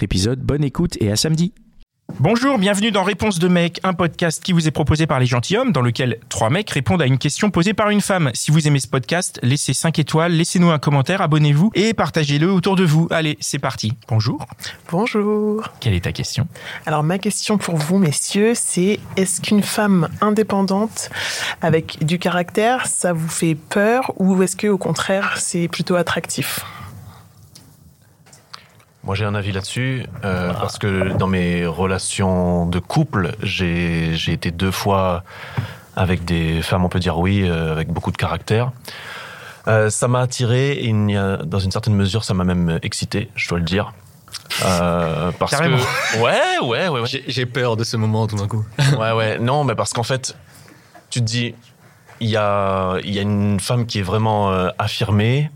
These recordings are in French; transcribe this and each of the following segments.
épisode. Bonne écoute et à samedi. Bonjour, bienvenue dans Réponse de mec, un podcast qui vous est proposé par les gentilshommes, dans lequel trois mecs répondent à une question posée par une femme. Si vous aimez ce podcast, laissez 5 étoiles, laissez-nous un commentaire, abonnez-vous et partagez-le autour de vous. Allez, c'est parti. Bonjour. Bonjour. Quelle est ta question? Alors ma question pour vous, messieurs, c'est est-ce qu'une femme indépendante avec du caractère, ça vous fait peur ou est-ce que au contraire, c'est plutôt attractif? Moi, j'ai un avis là-dessus, euh, parce que dans mes relations de couple, j'ai été deux fois avec des femmes, on peut dire oui, euh, avec beaucoup de caractère. Euh, ça m'a attiré et il y a, dans une certaine mesure, ça m'a même excité, je dois le dire. Euh, parce que ouais, ouais, ouais, ouais. J'ai peur de ce moment tout d'un coup. ouais, ouais. Non, mais parce qu'en fait, tu te dis, il y a, il y a une femme qui est vraiment euh, affirmée,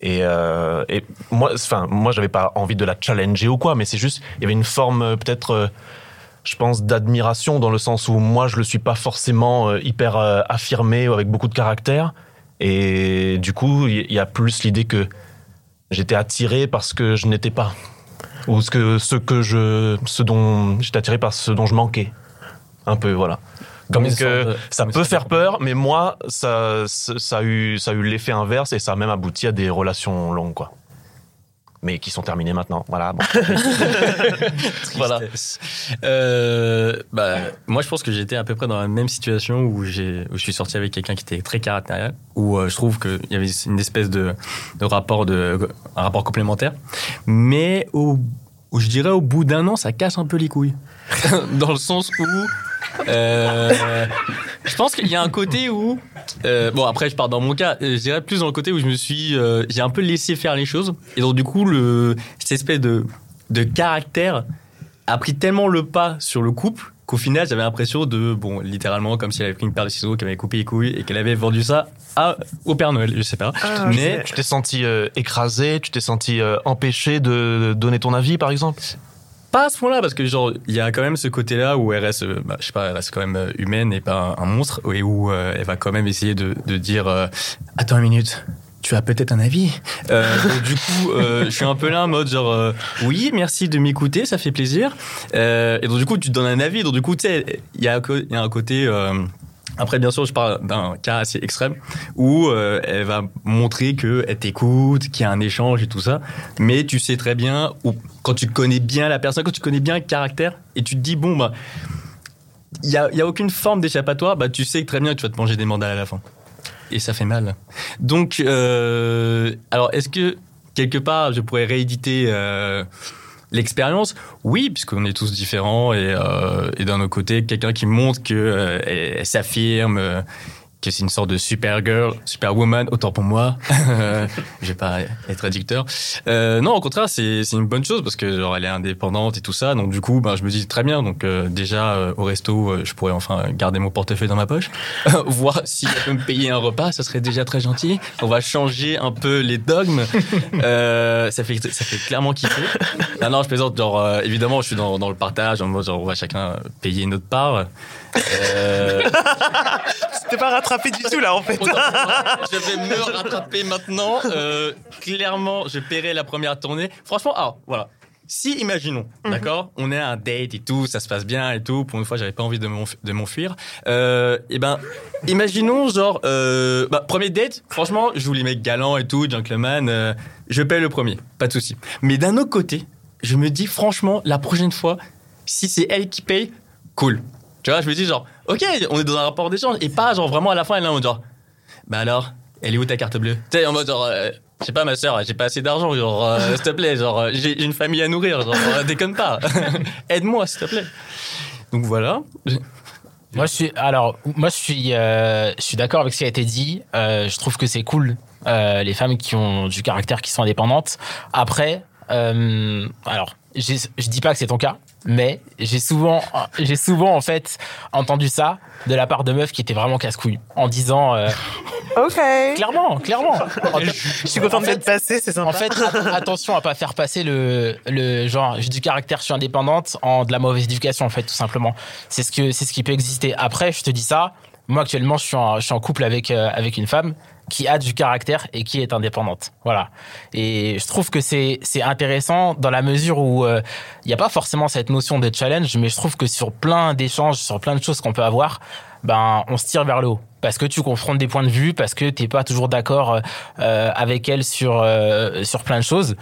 et, euh, et moi, enfin, moi, j'avais pas envie de la challenger ou quoi, mais c'est juste, il y avait une forme euh, peut-être, euh, je pense, d'admiration dans le sens où moi, je le suis pas forcément hyper affirmé ou avec beaucoup de caractère. Et du coup, il y a plus l'idée que j'étais attiré parce que je n'étais pas, ou ce que ce que je, ce dont j'étais attiré par ce dont je manquais, un peu, voilà. Comme que ça peut faire peur, mais moi, ça, ça, a eu, ça a eu l'effet inverse et ça a même abouti à des relations longues, quoi. Mais qui sont terminées maintenant. Voilà. Bon. voilà. Euh, bah, moi, je pense que j'étais à peu près dans la même situation où, j'ai, où je suis sorti avec quelqu'un qui était très caractériel, où euh, je trouve qu'il y avait une espèce de, de rapport, de, un rapport complémentaire. Mais au, où je dirais au bout d'un an, ça casse un peu les couilles. dans le sens où euh, je pense qu'il y a un côté où, euh, bon après je pars dans mon cas, je dirais plus dans le côté où je me suis, euh, j'ai un peu laissé faire les choses. Et donc du coup le cette espèce de de caractère a pris tellement le pas sur le couple qu'au final j'avais l'impression de bon littéralement comme si elle avait pris une paire de ciseaux qu'elle avait coupé les couilles et qu'elle avait vendu ça à, au Père Noël je sais pas. Ah, mais tu t'es senti écrasé tu t'es senti empêché de donner ton avis par exemple? À ce point-là, parce que genre, il y a quand même ce côté-là où reste, euh, bah, je sais pas, elle reste quand même euh, humaine et pas un, monstre, et où euh, elle va quand même essayer de, dire Attends une minute, tu as peut-être un avis? du coup, je suis un peu là en mode genre oui, merci de m'écouter, ça fait plaisir. et donc du coup, tu te donnes un avis. Donc du coup, tu sais, il y y a un côté après, bien sûr, je parle d'un cas assez extrême où euh, elle va montrer qu'elle t'écoute, qu'il y a un échange et tout ça. Mais tu sais très bien, ou quand tu connais bien la personne, quand tu connais bien le caractère, et tu te dis, bon, bah, il n'y a, y a aucune forme d'échappatoire, bah, tu sais très bien que tu vas te manger des mandales à la fin. Et ça fait mal. Donc, euh, alors, est-ce que quelque part, je pourrais rééditer. Euh, L'expérience, oui, puisqu'on est tous différents et, euh, d'un autre côté, quelqu'un qui montre que euh, s'affirme, euh, que c'est une sorte de super girl, super woman, autant pour moi. je vais pas être réducteur. Euh, non, au contraire, c'est c'est une bonne chose parce que genre elle est indépendante et tout ça. Donc du coup, ben je me dis très bien. Donc euh, déjà euh, au resto, je pourrais enfin garder mon portefeuille dans ma poche, voir si elle peut me payer un repas, ça serait déjà très gentil. On va changer un peu les dogmes. ça fait ça fait clairement kiffer. Non, non, je plaisante. Genre évidemment, je suis dans dans le partage. Genre on va chacun payer notre part. C'était pas rattrapé du tout là en fait. je vais me rattraper maintenant. Euh, clairement, je paierai la première tournée. Franchement, ah voilà. Si, imaginons, mhm. d'accord, on est à un date et tout, ça se passe bien et tout. Pour une fois, j'avais pas envie de m'enfuir. Euh, et eh ben, imaginons genre, euh, bah, premier date. Franchement, je voulais mettre galant et tout, gentleman. Euh, je paye le premier, pas de souci. Mais d'un autre côté, je me dis franchement, la prochaine fois, si c'est elle qui paye, cool. Tu vois, je me dis genre, ok, on est dans un rapport d'échange et pas genre vraiment à la fin, elle est en mode genre, bah alors, elle est où ta carte bleue? Tu sais, en mode genre, euh, je sais pas, ma soeur, j'ai pas assez d'argent, genre, euh, s'il te plaît, genre, euh, j'ai une famille à nourrir, genre, déconne pas, aide-moi, s'il te plaît. Donc voilà. Moi, je suis, alors, moi, je suis, je suis d'accord avec ce qui a été dit. je trouve que c'est cool, les femmes qui ont du caractère, qui sont indépendantes. Après, alors, je dis pas que c'est ton cas, mais j'ai souvent, j'ai souvent en fait entendu ça de la part de meufs qui étaient vraiment casse-couilles, en disant euh, Ok. clairement, clairement. Je suis contente En fait- passée, c'est sympa. En fait, att- attention à pas faire passer le, le genre j'ai du caractère, je suis indépendante en de la mauvaise éducation en fait tout simplement. C'est ce que c'est ce qui peut exister. Après, je te dis ça. Moi actuellement, je suis en, couple avec euh, avec une femme qui a du caractère et qui est indépendante. Voilà. Et je trouve que c'est c'est intéressant dans la mesure où euh, il n'y a pas forcément cette notion de challenge, mais je trouve que sur plein d'échanges, sur plein de choses qu'on peut avoir, ben on se tire vers le haut parce que tu confrontes des points de vue, parce que t'es pas toujours d'accord euh, avec elle sur euh, sur plein de choses,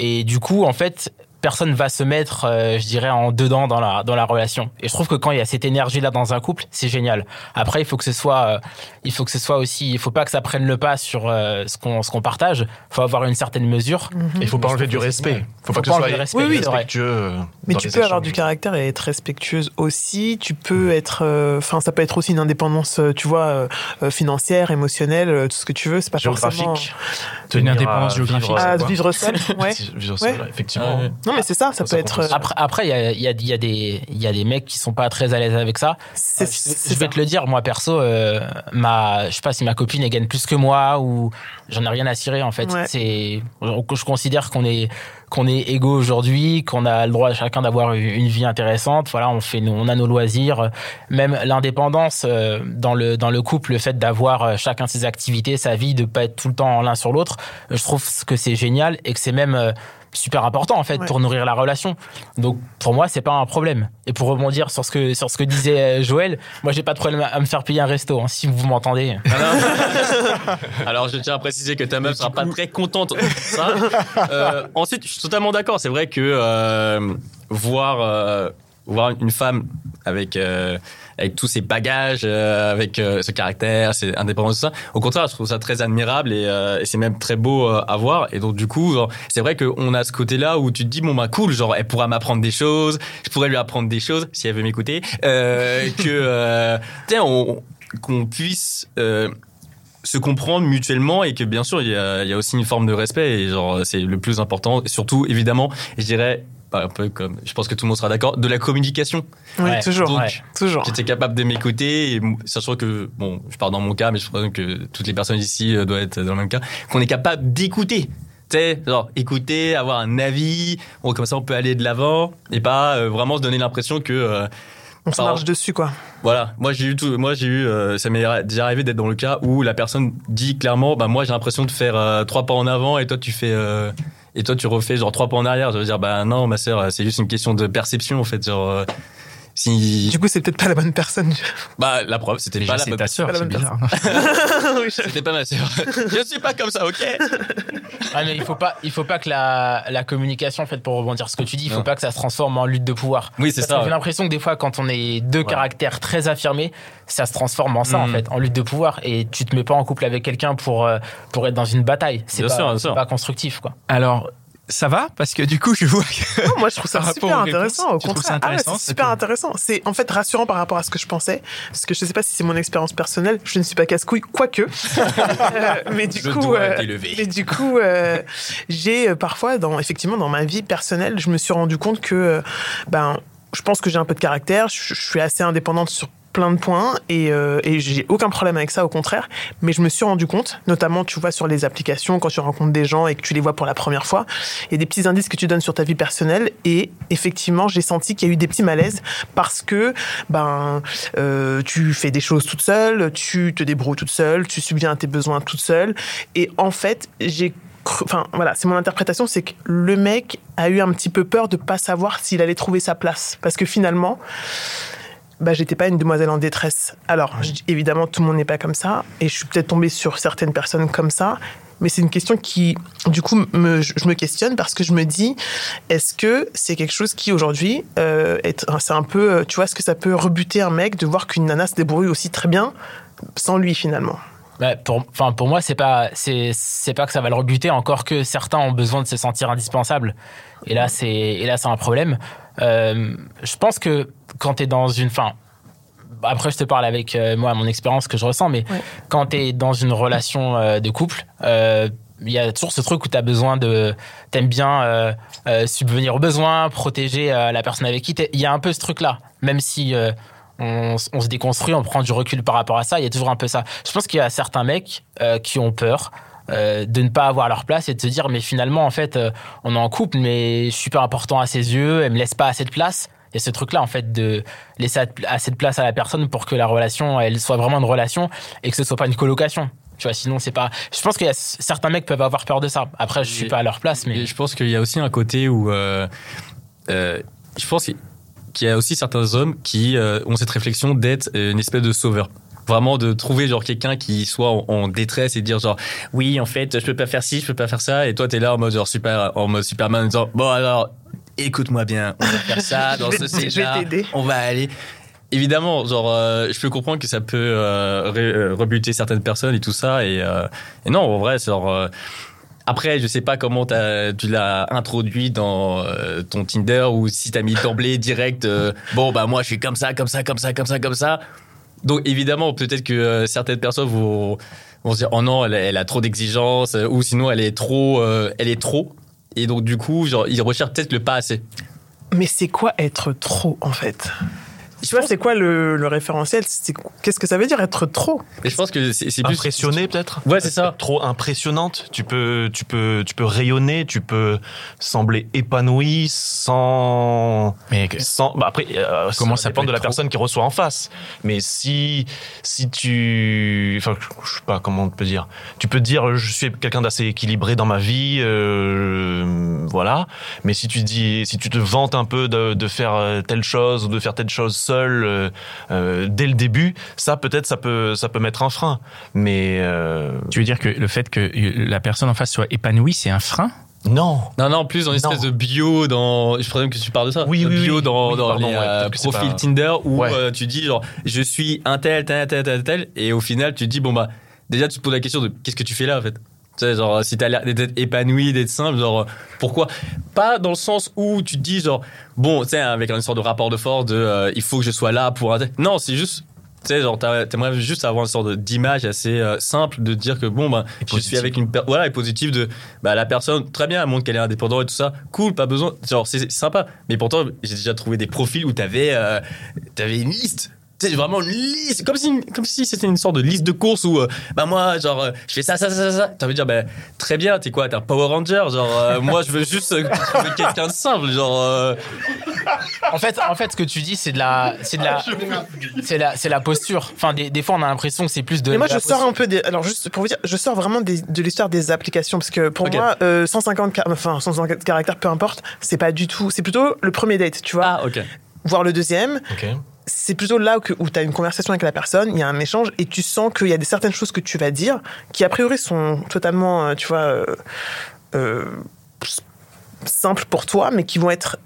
et du coup en fait personne va se mettre, euh, je dirais, en dedans dans la dans la relation. Et je trouve que quand il y a cette énergie là dans un couple, c'est génial. Après, il faut que ce soit, euh, il faut que ce soit aussi, il faut pas que ça prenne le pas sur euh, ce qu'on ce qu'on partage. faut avoir une certaine mesure. Il faut pas enlever du respect. génial. Faut pas que ce soit le respect, Oui, oui, c'est vrai. respectueux. euh, Mais tu peux avoir du caractère et être respectueuse aussi. Tu peux être, euh, enfin, ça peut être aussi une indépendance, tu vois, financière, émotionnelle, tout ce que tu veux. C'est pas forcément géographique. Une Tenir indépendance géographique, vivre- à vivre seul. Ouais. Vivre Ouais. seul, effectivement. Ouais. Non, mais c'est ça. Ça Ça peut être. euh, Après, après, il y a, il y, a, il y a des, il y a des mecs qui sont pas très à l'aise avec ça. C'est je, je vais ça. te le dire, moi perso, euh, ma, je sais pas si ma copine elle gagne plus que moi ou j'en ai rien à cirer en fait. Ouais. C'est, je considère qu'on est, qu'on est égaux aujourd'hui, qu'on a le droit chacun d'avoir une vie intéressante. Voilà, on fait, nos- on a nos loisirs, même l'indépendance euh, dans le dans le couple, le fait d'avoir euh, chacun ses activités, sa vie, de pas être tout le temps l'un sur l'autre. Je trouve que c'est génial et que c'est même euh, super important en fait Ouais. pour nourrir la relation. Donc pour moi c'est pas un problème. Et pour rebondir sur ce que sur ce que disait euh, Joël, moi j'ai pas de problème à me faire payer un resto hein, si vous m'entendez. Alors, je tiens à préciser que ta meuf sera pas très contente ça. Euh, ensuite, je suis totalement d'accord. C'est vrai que euh, voir euh, voir une femme avec euh, avec tous ses bagages, euh, avec euh, ce caractère, ses indépendances, tout ça. Au contraire, je trouve ça très admirable et, euh, et c'est même très beau à voir. Et donc, du coup, c'est vrai qu'on a ce côté-là où tu te dis, bon, bah, cool, genre, elle pourra m'apprendre des choses, je pourrais lui apprendre des choses, si elle veut m'écouter, que, qu'on puisse, se comprendre mutuellement et que bien sûr il y a, il y a aussi une forme de respect et genre c'est le plus important surtout évidemment je dirais un peu comme je pense que tout le monde sera d'accord de la communication Oui, Ouais. toujours. Donc, ouais, toujours. j'étais capable de m'écouter et sachant que bon je parle dans mon cas mais je pense que toutes les personnes ici euh, doivent être dans le même cas qu'on est capable d'écouter tu sais genre écouter avoir un avis bon, comme ça on peut aller de l'avant et pas euh, vraiment se donner l'impression que euh, On se marche dessus, quoi. voilà, moi j'ai eu tout, moi j'ai eu, euh, ça m'est déjà arrivé d'être dans le cas où la personne dit clairement, bah moi j'ai l'impression de faire euh, trois pas en avant et toi tu fais, euh, et toi tu refais genre trois pas en arrière. Je veux dire, bah non ma sœur, c'est juste une question de perception en fait. Genre, euh, si, Du coup, c'est peut-être pas la bonne personne. bah la preuve, c'était pas la bonne- ta sœur, pas la c'est bonne bizarre. C'était pas ma sœur. Je suis pas comme ça, ok Ah, mais il faut pas, il faut pas que la, la communication, en fait, pour rebondir ce que tu dis, il faut Non. pas que ça se transforme en lutte de pouvoir. Oui c'est ça. J'ai ouais. l'impression que des fois, quand on est deux Voilà. caractères très affirmés, ça se transforme en ça, en Mhm. fait, en lutte de pouvoir. Et tu te mets pas en couple avec quelqu'un pour, euh, pour être dans une bataille. C'est pas, sûr, sûr. pas constructif, quoi. Alors, ça va? Parce que du coup, je vois que. Non, moi, je trouve ça super réponses, intéressant. Au contraire, Ah intéressant, c'est ça super intéressant. C'est en fait rassurant par rapport à ce que je pensais, parce que je sais pas si c'est mon expérience personnelle. Je ne suis pas casse-couille, quoique. Euh, mais du Je coup, dois euh, mais du coup, euh, j'ai euh, parfois, dans effectivement, dans ma vie personnelle, je me suis rendu compte que, euh, ben, je pense que j'ai un peu de caractère. Je, je suis assez indépendante sur plein de points et, euh, et j'ai aucun problème avec ça au contraire mais je me suis rendu compte notamment tu vois sur les applications quand tu rencontres des gens et que tu les vois pour la première fois il y a des petits indices que tu donnes sur ta vie personnelle et effectivement j'ai senti qu'il y a eu des petits malaises parce que ben euh, tu fais des choses toute seule tu te débrouilles toute seule tu subviens à tes besoins toute seule et en fait j'ai Enfin, voilà, c'est mon interprétation, c'est que le mec a eu un petit peu peur de pas savoir s'il allait trouver sa place. Parce que finalement, bah, j'étais pas une demoiselle en détresse. Alors, évidemment, tout le monde n'est pas comme ça, et je suis peut-être tombée sur certaines personnes comme ça, mais c'est une question qui, du coup, me, je me questionne parce que je me dis, est-ce que c'est quelque chose qui aujourd'hui, euh, est- c'est un peu, euh, tu vois, est-ce que ça peut rebuter un mec de voir qu'une nana se débrouille aussi très bien sans lui finalement? Bah, pour, enfin, pour moi, c'est pas, c'est, c'est pas que ça va le rebuter, encore que certains ont besoin de se sentir indispensables. Et là, c'est, et là, c'est un problème. Euh, je pense que quand t'es dans une, fin, après, je te parle avec euh, moi, mon expérience que je ressens, mais Ouais. quand t'es dans une relation euh, de couple, il y a toujours ce truc où tu as besoin de. T'aimes bien subvenir aux besoins, protéger la personne avec qui t'es. Il y a un peu ce truc-là. Même si on, se déconstruit, on prend du recul par rapport à ça, il y a toujours un peu ça. Je pense qu'il y a certains mecs euh, qui ont peur. euh, de ne pas avoir leur place et de se dire mais finalement en fait euh, on est en couple mais je suis pas important à ses yeux elle me laisse pas assez de place il y a ce truc là en fait de laisser assez de place à la personne pour que la relation elle soit vraiment une relation et que ce soit pas une colocation tu vois sinon c'est pas je pense qu'il y a certains mecs peuvent avoir peur de ça après je suis Et- pas à leur place mais je pense qu'il y a aussi un côté où. euh, je pense qu'il y a aussi certains hommes qui euh, ont cette réflexion d'être une espèce de sauveur. Vraiment de trouver genre quelqu'un qui soit en, en détresse et dire genre oui en fait je peux pas faire ci je peux pas faire ça et toi t'es là en mode genre super en mode Superman en disant bon alors écoute-moi bien on va faire ça dans ce t'aider. on va aller évidemment genre euh, je peux comprendre que ça peut euh, euh, rebuter certaines personnes et tout ça et, euh, et non en vrai c'est genre euh, après, je sais pas comment tu l'as introduit dans euh, ton Tinder ou si t'as mis d'emblée direct. euh, bon, bah moi, je suis comme ça, comme ça, comme ça, comme ça, comme ça. Donc évidemment, peut-être que euh, certaines personnes vont, se dire, oh non, elle, a- trop d'exigences, ou sinon elle est trop, elle est trop. Et donc du coup, ils recherchent peut-être le pas assez. Mais c'est quoi être trop en fait? Tu vois, c'est quoi le, le référentiel C'est- Qu'est-ce que ça veut dire être trop? Et je pense que c'est plus Impressionnée peut-être? Ouais, c'est ça. Trop impressionnante. Tu peux, tu peux, tu peux rayonner, tu peux sembler épanoui sans. Mais que- sans bah après, euh, Comment ça ça dépend de la trop? personne qui reçoit en face. Mais si, si tu, enfin, je sais pas comment on peut dire. Tu peux dire, je suis quelqu'un d'assez équilibré dans ma vie, euh, voilà. Mais si tu dis, si tu te vantes un peu de, de faire euh, telle chose ou de faire telle chose seul euh, euh, dès le début, ça peut-être ça peut, ça peut mettre un frein. Mais euh, tu veux dire que le fait que la personne en face soit épanouie, c'est un frein? Non. Non, non, plus dans une espèce Non. de bio dans. Je présume que tu parles de ça. Oui, De oui, bio oui. dans, Oui, dans pardon, les ouais, euh, profils pas- Tinder où Ouais. euh, tu dis genre je suis un tel, tel, tel, tel, tel, et au final tu te dis bon bah déjà tu te poses la question de qu'est-ce que tu fais là en fait? Tu sais, genre, si t'as l'air d'être épanoui, d'être simple, genre, pourquoi? Pas dans le sens où tu te dis, genre, bon, tu sais, avec une sorte de rapport de force de euh, il faut que je sois là pour un. Non, c'est juste, tu sais, genre, t'aimerais juste avoir une sorte d'image assez euh, simple de dire que, bon, ben, je suis avec une. per- Voilà, et positive de, bah, la personne, très bien, elle montre qu'elle est indépendante et tout ça, cool, pas besoin. Genre, c'est sympa. Mais pourtant, j'ai déjà trouvé des profils où t'avais euh, avais une liste. Sais, vraiment une liste, comme si, comme si c'était une sorte de liste de courses où, euh, bah moi, genre, euh, je fais ça, ça, ça, ça. T'as envie de dire, bah, très bien, t'es quoi, t'es un Power Ranger, genre, euh, moi, je veux juste euh, quelqu'un de simple, genre, euh, en fait en fait ce que tu dis c'est de la c'est de la c'est la c'est la posture enfin des, des fois on a l'impression que c'est plus de Mais moi, je sors un peu des. Alors, juste pour vous dire, je sors vraiment des- de l'histoire des applications parce que pour Ok. moi, euh, 150, car- enfin, 150 caractères, peu importe, c'est pas du tout. C'est plutôt le premier date, tu vois, ah, ok. voire le deuxième. Ok. C'est plutôt là que, où tu as une conversation avec la personne, il y a un échange et tu sens qu'il y a des certaines choses que tu vas dire qui, a priori, sont totalement, euh, tu vois, euh, euh, simples pour toi, mais qui vont être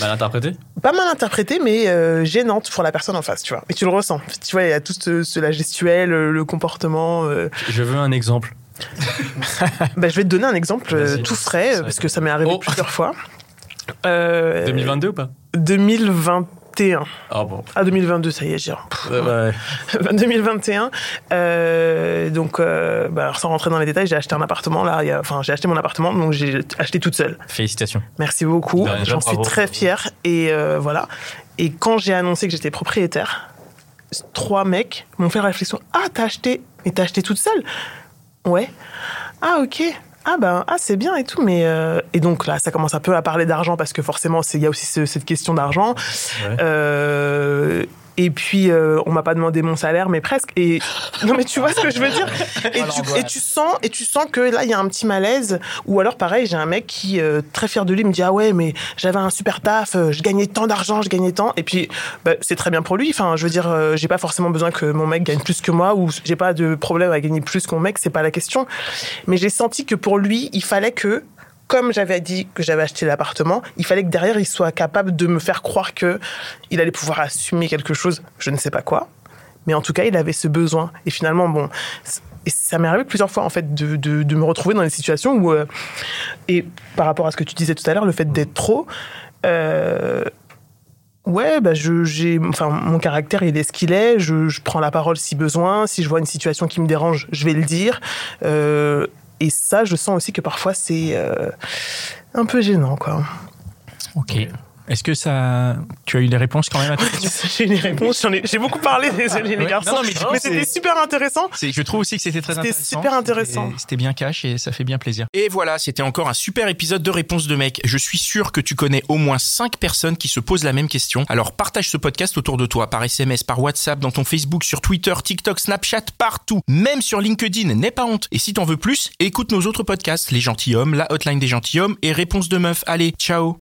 Mal interprété pas mal interprétées, mais euh, gênantes pour la personne en face, tu vois. Et tu le ressens. Tu vois, il y a tout ce, ce- la gestuelle, le comportement. Je veux un exemple. Bah, je vais te donner un exemple tout frais, parce que ça m'est arrivé Oh. plusieurs fois. Euh, 2022 ou pas? 2021. Ah bon. Ah, 2022, ça y est, j'ai... Ouais, ouais. 2021. Euh, donc, euh, bah, sans rentrer dans les détails, j'ai acheté un appartement, là. il y a- Enfin, j'ai acheté mon appartement, donc j'ai acheté toute seule. Félicitations. Merci beaucoup. J'en suis très fière. Et euh, voilà. Et quand j'ai annoncé que j'étais propriétaire, trois mecs m'ont fait la réflexion. Ah, t'as acheté Mais t'as acheté toute seule? Ouais. Ah, ok. Ah ben ah c'est bien et tout mais euh, et donc là ça commence un peu à parler d'argent parce que forcément c'est il y a aussi ce- cette question d'argent Ouais. Euh, et puis euh, on m'a pas demandé mon salaire mais presque. Et non mais tu vois ce que je veux dire et, tu, l'angoisse. et tu sens et tu sens que là il y a un petit malaise. Ou alors pareil j'ai un mec qui euh, très fier de lui me dit ah ouais mais j'avais un super taf euh, je gagnais tant d'argent je gagnais tant. Et puis bah, c'est très bien pour lui. Enfin je veux dire euh, j'ai pas forcément besoin que mon mec gagne plus que moi ou j'ai pas de problème à gagner plus que mon mec c'est pas la question. Mais j'ai senti que pour lui il fallait que comme j'avais dit que j'avais acheté l'appartement, il fallait que derrière il soit capable de me faire croire que il allait pouvoir assumer quelque chose, je ne sais pas quoi, mais en tout cas il avait ce besoin. Et finalement, bon, et ça m'est arrivé plusieurs fois en fait de, de- me retrouver dans des situations où, euh, et par rapport à ce que tu disais tout à l'heure, le fait d'être trop, euh, ouais, bah je, j'ai, enfin mon caractère il est ce qu'il est, je, je prends la parole si besoin, si je vois une situation qui me dérange, je vais le dire. Euh, et ça, je sens aussi que parfois c'est euh, un peu gênant, quoi. Ok. Est-ce que ça, tu as eu des réponses quand même à ta question J'ai eu des réponses, j'en ai- j'ai beaucoup parlé, désolé les Ouais. garçons, Non, non, mais c'était super intéressant. C'est- Je trouve aussi que c'était très C'était intéressant. super intéressant. C'était- C'était bien cash et ça fait bien plaisir. Et voilà, c'était encore un super épisode de Réponse de mec. Je suis sûr que tu connais au moins 5 personnes qui se posent la même question. Alors partage ce podcast autour de toi, par SMS, par WhatsApp, dans ton Facebook, sur Twitter, TikTok, Snapchat, partout. Même sur LinkedIn, n'aie pas honte. Et si t'en veux plus, écoute nos autres podcasts, Les Gentilhommes, La Hotline des Gentilhommes et Réponse de Meuf. Allez, ciao